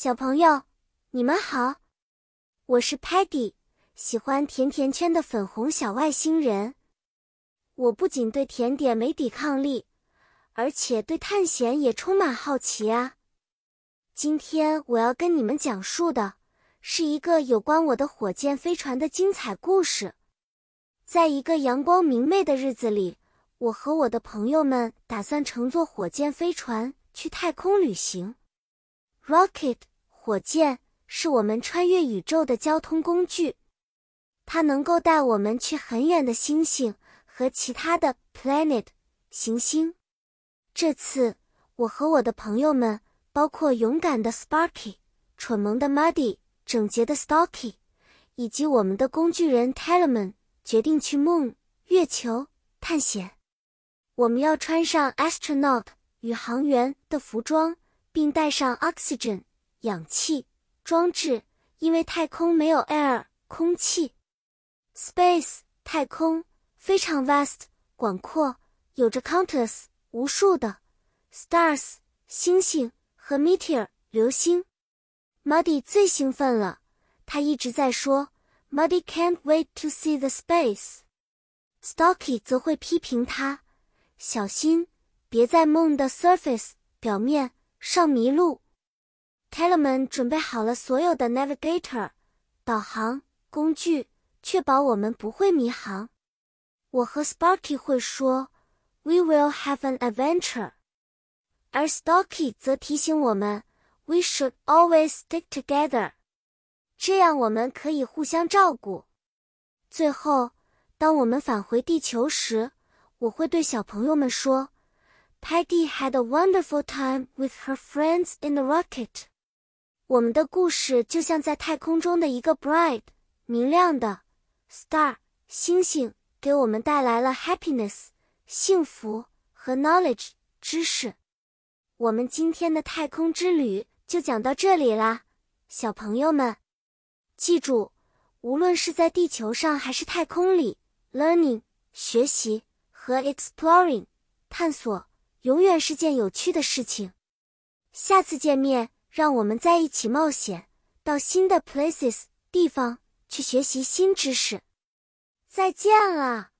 小朋友，你们好，我是 Patty，喜欢甜甜圈的粉红小外星人。我不仅对甜点没抵抗力，而且对探险也充满好奇啊！今天我要跟你们讲述的是一个有关我的火箭飞船的精彩故事。在一个阳光明媚的日子里，我和我的朋友们打算乘坐火箭飞船去太空旅行。Rocket 火箭是我们穿越宇宙的交通工具，它能够带我们去很远的星星和其他的 planet 行星。这次，我和我的朋友们，包括勇敢的 Sparky、蠢萌的 Muddy、整洁的 Stocky，以及我们的工具人 Tellerman，决定去 Moon 月球探险。我们要穿上 astronaut 宇航员的服装。并带上 oxygen 氧气装置，因为太空没有 air 空气。Space 太空非常 vast 广阔，有着 countless 无数的 stars 星星和 meteor 流星。Muddy 最兴奋了，他一直在说 Muddy can't wait to see the space。Stocky 则会批评他，小心别在梦的 surface 表面。上迷路，Tellerman 准备好了所有的 navigator 导航工具，确保我们不会迷航。我和 Sparky 会说，We will have an adventure，而 Stocky 则提醒我们，We should always stick together，这样我们可以互相照顾。最后，当我们返回地球时，我会对小朋友们说。Peggy had a wonderful time with her friends in the rocket。我们的故事就像在太空中的一个 bright 明亮的 star 星星，给我们带来了 happiness 幸福和 knowledge 知识。我们今天的太空之旅就讲到这里啦，小朋友们，记住，无论是在地球上还是太空里，learning 学习和 exploring 探索。永远是件有趣的事情。下次见面，让我们在一起冒险，到新的 places 地方去学习新知识。再见了。